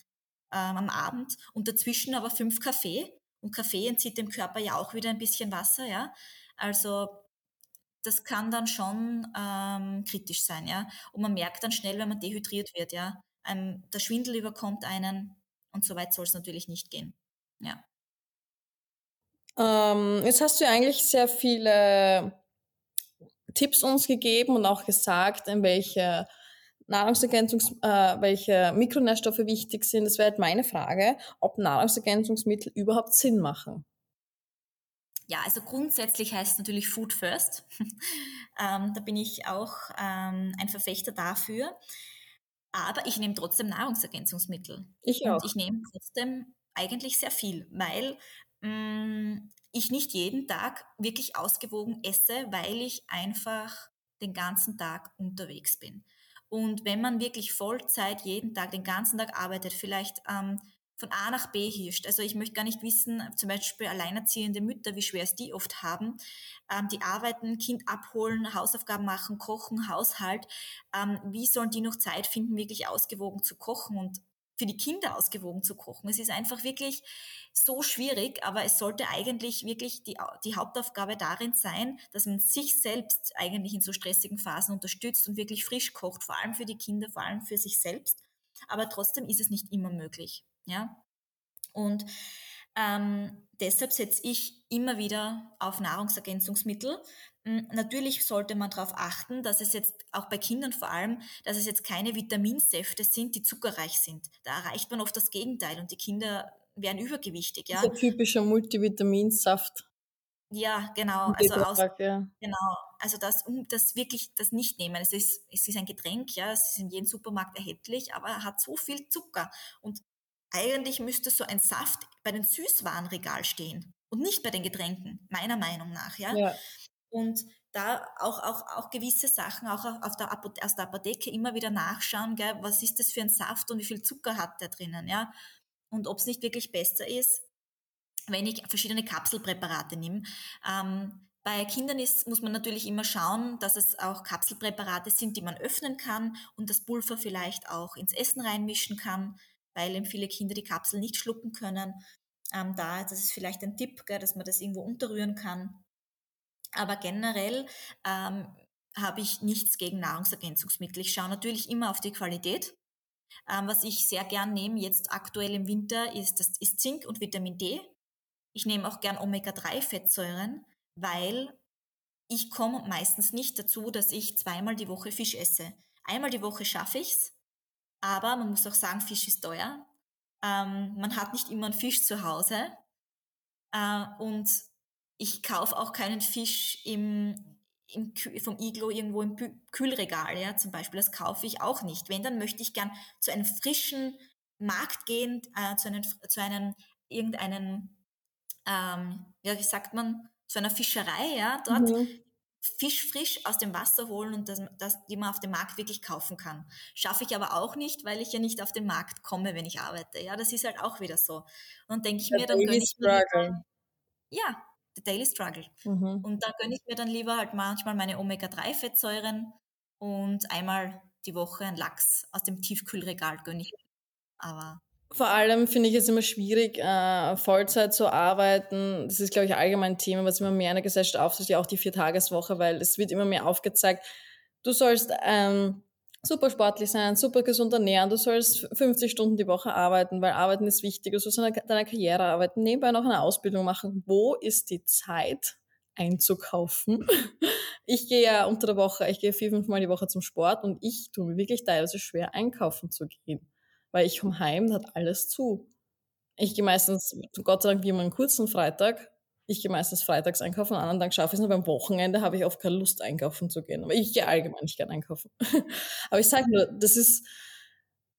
ähm, am Abend und dazwischen aber fünf Kaffee. Und Kaffee entzieht dem Körper ja auch wieder ein bisschen Wasser, ja. Also das kann dann schon ähm, kritisch sein, ja. Und man merkt dann schnell, wenn man dehydriert wird, ja. Ähm, der Schwindel überkommt einen und so weit soll es natürlich nicht gehen. Ja. Ähm, jetzt hast du ja eigentlich sehr viele Tipps uns gegeben und auch gesagt, in welche Nahrungsergänzungs, äh, welche Mikronährstoffe wichtig sind. Das wäre halt meine Frage, ob Nahrungsergänzungsmittel überhaupt Sinn machen. Ja, also grundsätzlich heißt es natürlich Food First. ähm, da bin ich auch ähm, ein Verfechter dafür. Aber ich nehme trotzdem Nahrungsergänzungsmittel. Ich auch. Und ich nehme trotzdem eigentlich sehr viel, weil mh, mm, ich nicht jeden Tag wirklich ausgewogen esse, weil ich einfach den ganzen Tag unterwegs bin. Und wenn man wirklich Vollzeit jeden Tag, den ganzen Tag arbeitet, vielleicht ähm, von A nach B hirscht. Also ich möchte gar nicht wissen, zum Beispiel alleinerziehende Mütter, wie schwer es die oft haben. Ähm, die arbeiten, Kind abholen, Hausaufgaben machen, kochen, Haushalt. Ähm, wie sollen die noch Zeit finden, wirklich ausgewogen zu kochen? Und für die Kinder ausgewogen zu kochen. Es ist einfach wirklich so schwierig, aber es sollte eigentlich wirklich die, die Hauptaufgabe darin sein, dass man sich selbst eigentlich in so stressigen Phasen unterstützt und wirklich frisch kocht, vor allem für die Kinder, vor allem für sich selbst. Aber trotzdem ist es nicht immer möglich. Ja? Und ähm, deshalb setze ich immer wieder auf Nahrungsergänzungsmittel, hm, natürlich sollte man darauf achten, dass es jetzt auch bei Kindern vor allem, dass es jetzt keine Vitaminsäfte sind, die zuckerreich sind. Da erreicht man oft das Gegenteil und die Kinder werden übergewichtig. Ja. Dieser typische Multivitaminsaft. Ja, genau. Also aus, ja. genau. Also das, das wirklich, das nicht nehmen. Es ist, es ist ein Getränk, ja, es ist in jedem Supermarkt erhältlich, aber hat so viel Zucker. Und eigentlich müsste so ein Saft bei den Süßwarenregal stehen und nicht bei den Getränken, meiner Meinung nach, ja. ja und da auch, auch, auch gewisse Sachen auch auf der aus der Apotheke immer wieder nachschauen, gell, was ist das für ein Saft und wie viel Zucker hat der drinnen, ja. Und ob es nicht wirklich besser ist, wenn ich verschiedene Kapselpräparate nehme. Ähm, bei Kindern ist, muss man natürlich immer schauen, dass es auch Kapselpräparate sind, die man öffnen kann und das Pulver vielleicht auch ins Essen reinmischen kann, weil eben viele Kinder die Kapsel nicht schlucken können. Ähm, da, das ist vielleicht ein Tipp, gell, dass man das irgendwo unterrühren kann. Aber generell ähm, habe ich nichts gegen Nahrungsergänzungsmittel. Ich schaue natürlich immer auf die Qualität. Ähm, was ich sehr gern nehme jetzt aktuell im Winter ist, das ist Zink und Vitamin D. Ich nehme auch gern Omega-3-Fettsäuren, weil ich komme meistens nicht dazu, dass ich zweimal die Woche Fisch esse. Einmal die Woche schaffe ich's, aber man muss auch sagen, Fisch ist teuer. Ähm, man hat nicht immer einen Fisch zu Hause. Äh, und ich kaufe auch keinen Fisch im, im, vom Iglo irgendwo im Kühlregal, ja, zum Beispiel. Das kaufe ich auch nicht. Wenn, dann möchte ich gern zu einem frischen Markt gehen, äh, zu einem, zu einem irgendeinen, ähm, ja, wie sagt man, zu einer Fischerei, ja, dort. Mhm. Fisch frisch aus dem Wasser holen und das, das, die man auf dem Markt wirklich kaufen kann. Schaffe ich aber auch nicht, weil ich ja nicht auf den Markt komme, wenn ich arbeite. Ja, das ist halt auch wieder so. Und denke ich mir, dann gönne Daily ich mir ja, der Daily Struggle. Mhm. Und da gönne ich mir dann lieber halt manchmal meine Omega-3-Fettsäuren und einmal die Woche ein Lachs aus dem Tiefkühlregal gönne ich. mir. Aber Vor allem finde ich es immer schwierig, äh, Vollzeit zu arbeiten. Das ist, glaube ich, allgemein ein Thema, was immer mehr in der Gesellschaft auftritt, ja auch die Viertageswoche, weil es wird immer mehr aufgezeigt, du sollst ähm, super sportlich sein, super gesund ernähren, du sollst 50 Stunden die Woche arbeiten, weil Arbeiten ist wichtig, du sollst an deiner- Karriere arbeiten, nebenbei noch eine Ausbildung machen. Wo ist die Zeit einzukaufen? Ich gehe ja unter der Woche, ich gehe vier, fünf Mal die Woche zum Sport und ich tue mir wirklich teilweise schwer, einkaufen zu gehen weil ich komme heim, da hat alles zu. Ich gehe meistens, Gott sei Dank, wie immer einen kurzen Freitag. Ich gehe meistens freitags einkaufen, anderen Tag schaffe ich es nur. Beim Wochenende habe ich oft keine Lust, einkaufen zu gehen. Aber ich gehe allgemein nicht gerne einkaufen. Aber ich sage nur, das ist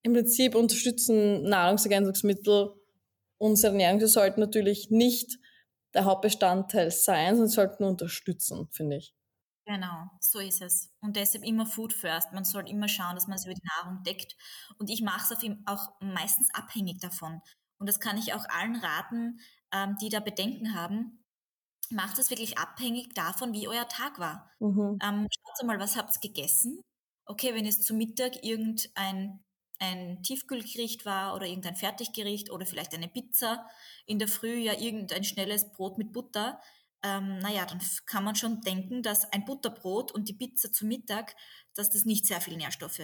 im Prinzip unterstützen Nahrungsergänzungsmittel unsere Ernährung. Sie sollten natürlich nicht der Hauptbestandteil sein, sondern sollten unterstützen, finde ich. Genau, so ist es. Und deshalb immer Food First. Man soll immer schauen, dass man es über die Nahrung deckt. Und ich mache es auf ihm auch meistens abhängig davon. Und das kann ich auch allen raten, ähm, die da Bedenken haben. Macht es wirklich abhängig davon, wie euer Tag war. Mhm. Ähm, schaut mal, was habt ihr gegessen? Okay, wenn es zu Mittag irgendein ein Tiefkühlgericht war oder irgendein Fertiggericht oder vielleicht eine Pizza, in der Früh ja irgendein schnelles Brot mit Butter, ähm, naja, dann kann man schon denken, dass ein Butterbrot und die Pizza zu Mittag, dass das nicht sehr viel Nährstoffe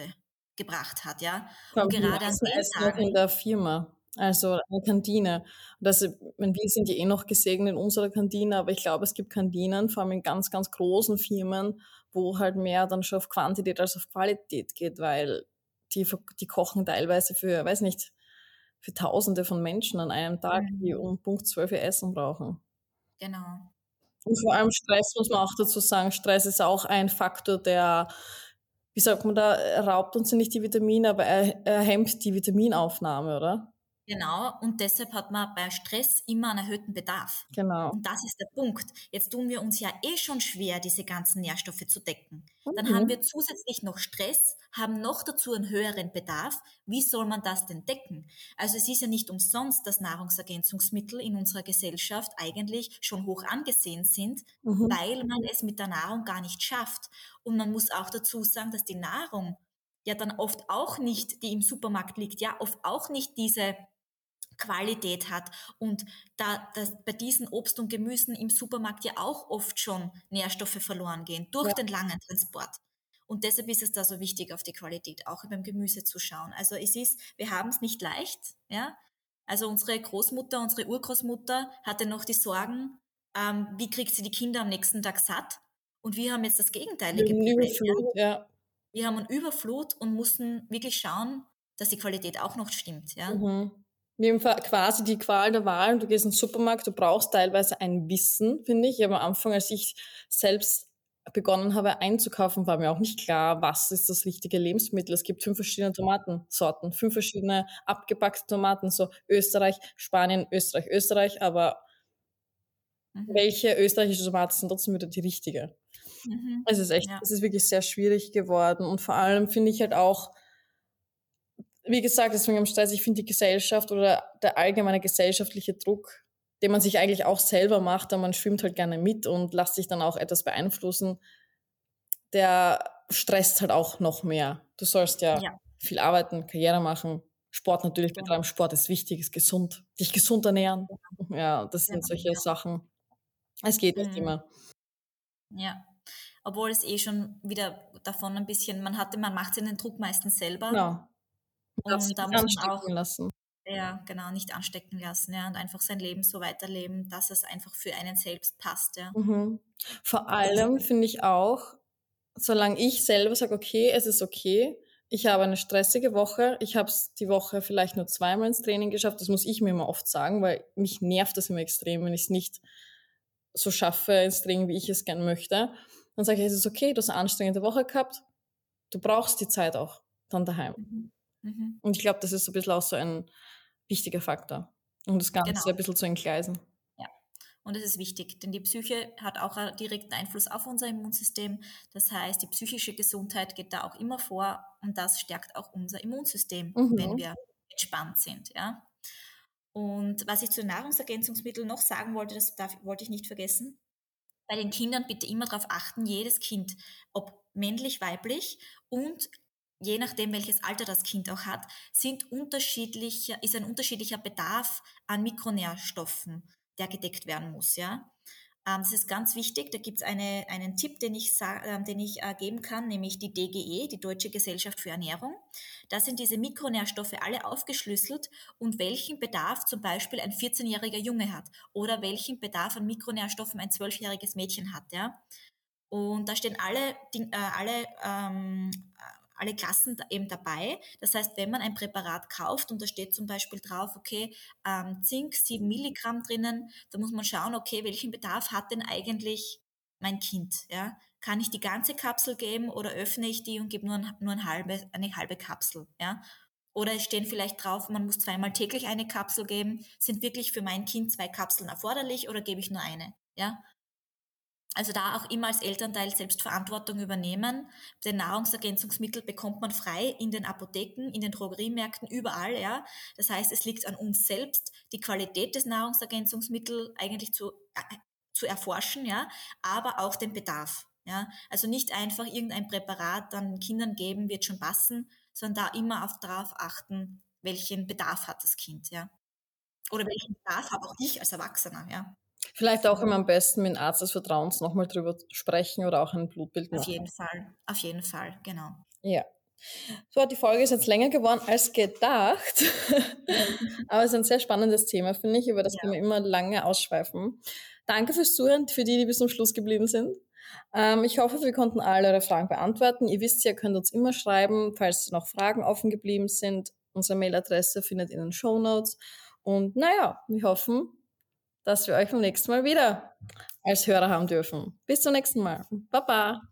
gebracht hat, ja. Und die gerade an den noch in Tagen, der Firma, also eine Kantine. Das, wir sind ja eh noch gesegnet in unserer Kantine, aber ich glaube, es gibt Kantinen, vor allem in ganz, ganz großen Firmen, wo halt mehr dann schon auf Quantität als auf Qualität geht, weil die, die kochen teilweise für, weiß nicht, für Tausende von Menschen an einem Tag, die Mhm. um Punkt 12 Uhr Essen brauchen. genau, Und vor allem Stress muss man auch dazu sagen. Stress ist auch ein Faktor, der, wie sagt man da, raubt uns nicht die Vitamine, aber er, er hemmt die Vitaminaufnahme, oder? Genau. Und deshalb hat man bei Stress immer einen erhöhten Bedarf. Genau. Und das ist der Punkt. Jetzt tun wir uns ja eh schon schwer, diese ganzen Nährstoffe zu decken. Dann Mhm. haben wir zusätzlich noch Stress, haben noch dazu einen höheren Bedarf. Wie soll man das denn decken? Also es ist ja nicht umsonst, dass Nahrungsergänzungsmittel in unserer Gesellschaft eigentlich schon hoch angesehen sind, Mhm. weil man es mit der Nahrung gar nicht schafft. Und man muss auch dazu sagen, dass die Nahrung ja dann oft auch nicht, die im Supermarkt liegt, ja oft auch nicht diese Qualität hat und da dass bei diesen Obst und Gemüsen im Supermarkt ja auch oft schon Nährstoffe verloren gehen durch Ja. den langen Transport. Und deshalb ist es da so wichtig, auf die Qualität auch beim Gemüse zu schauen. Also es ist, wir haben es nicht leicht, ja. Also unsere Großmutter, unsere Urgroßmutter hatte noch die Sorgen, ähm, wie kriegt sie die Kinder am nächsten Tag satt? Und wir haben jetzt das gegenteilige Problem. Ja. Wir haben einen Überflut und mussten wirklich schauen, dass die Qualität auch noch stimmt, ja. Mhm. Fa- quasi die Qual der Wahl. Du gehst in den Supermarkt, du brauchst teilweise ein Wissen, finde ich. Aber am Anfang, als ich selbst begonnen habe einzukaufen, war mir auch nicht klar, was ist das richtige Lebensmittel. Es gibt fünf verschiedene Tomatensorten, fünf verschiedene abgepackte Tomaten, so Österreich, Spanien, Österreich, Österreich, aber Mhm. welche österreichische Tomate sind trotzdem wieder die richtige? Mhm. Es ist echt, Ja. es ist wirklich sehr schwierig geworden und vor allem finde ich halt auch, wie gesagt, deswegen am Stress, ich finde die Gesellschaft oder der allgemeine gesellschaftliche Druck, den man sich eigentlich auch selber macht, aber man schwimmt halt gerne mit und lässt sich dann auch etwas beeinflussen, der stresst halt auch noch mehr. Du sollst ja, Ja. viel arbeiten, Karriere machen, Sport natürlich Genau. betreiben. Sport ist wichtig, ist gesund, dich gesund ernähren. Ja, das sind Genau, solche ja. Sachen. Es geht nicht Mhm. immer. Ja. Obwohl es eh schon wieder davon ein bisschen, man hatte, man macht sich den Druck meistens selber. Genau. Und da muss man auch, lassen. ja, genau, nicht anstecken lassen, ja, und einfach sein Leben so weiterleben, dass es einfach für einen selbst passt, ja. Mhm. Vor allem finde ich auch, solange ich selber sage, okay, es ist okay, ich habe eine stressige Woche, ich habe es die Woche vielleicht nur zweimal ins Training geschafft, das muss ich mir immer oft sagen, weil mich nervt das immer extrem, wenn ich es nicht so schaffe ins Training, wie ich es gern möchte. Dann sage ich, es ist okay, du hast eine anstrengende Woche gehabt, du brauchst die Zeit auch dann daheim. Mhm. Mhm. Und ich glaube, das ist so ein bisschen auch so ein wichtiger Faktor, um das Ganze Genau. ein bisschen zu entgleisen. Und das ist wichtig, denn die Psyche hat auch einen direkten Einfluss auf unser Immunsystem. Das heißt, die psychische Gesundheit geht da auch immer vor und das stärkt auch unser Immunsystem, mhm. wenn wir entspannt sind. Ja? Und was ich zu Nahrungsergänzungsmitteln noch sagen wollte, das darf, wollte ich nicht vergessen. Bei den Kindern bitte immer darauf achten, jedes Kind, ob männlich, weiblich und je nachdem, welches Alter das Kind auch hat, sind unterschiedlicher, ist ein unterschiedlicher Bedarf an Mikronährstoffen, der gedeckt werden muss, ja. Ähm, das ist ganz wichtig. Da gibt es eine, einen Tipp, den ich, äh, den ich äh, geben kann, nämlich die DGE, die Deutsche Gesellschaft für Ernährung. Da sind diese Mikronährstoffe alle aufgeschlüsselt und welchen Bedarf zum Beispiel ein 14-jähriger Junge hat oder welchen Bedarf an Mikronährstoffen ein 12-jähriges Mädchen hat. Ja? Und da stehen alle, äh, alle ähm, alle Klassen eben dabei. Das heißt, wenn man ein Präparat kauft und da steht zum Beispiel drauf, okay, ähm, Zink, 7 Milligramm drinnen, da muss man schauen, okay, welchen Bedarf hat denn eigentlich mein Kind? Ja? Kann ich die ganze Kapsel geben oder öffne ich die und gebe nur, ein, nur ein halbe, eine halbe Kapsel? Ja? Oder es stehen vielleicht drauf, man muss zweimal täglich eine Kapsel geben. Sind wirklich für mein Kind zwei Kapseln erforderlich oder gebe ich nur eine? Ja? Also da auch immer als Elternteil selbst Verantwortung übernehmen. Denn Nahrungsergänzungsmittel bekommt man frei in den Apotheken, in den Drogeriemärkten, überall, ja. Das heißt, es liegt an uns selbst, die Qualität des Nahrungsergänzungsmittels eigentlich zu, äh, zu erforschen, ja, aber auch den Bedarf. Ja, also nicht einfach irgendein Präparat dann Kindern geben, wird schon passen, sondern da immer auf, darauf achten, welchen Bedarf hat das Kind, ja. Oder welchen Bedarf habe auch ich als Erwachsener, ja. Vielleicht auch immer am besten mit dem Arzt des Vertrauens nochmal drüber sprechen oder auch ein Blutbild machen. Auf jeden Fall, auf jeden Fall, genau. Ja. So, die Folge ist jetzt länger geworden als gedacht. Aber es ist ein sehr spannendes Thema, finde ich, über das ja. können wir immer lange ausschweifen. Danke fürs Zuhören, für die, die bis zum Schluss geblieben sind. Ähm, ich hoffe, wir konnten alle eure Fragen beantworten. Ihr wisst, ihr könnt uns immer schreiben, falls noch Fragen offen geblieben sind. Unsere Mailadresse findet ihr in den Show Notes. Und naja, wir hoffen, dass wir euch beim nächsten Mal wieder als Hörer haben dürfen. Bis zum nächsten Mal. Baba.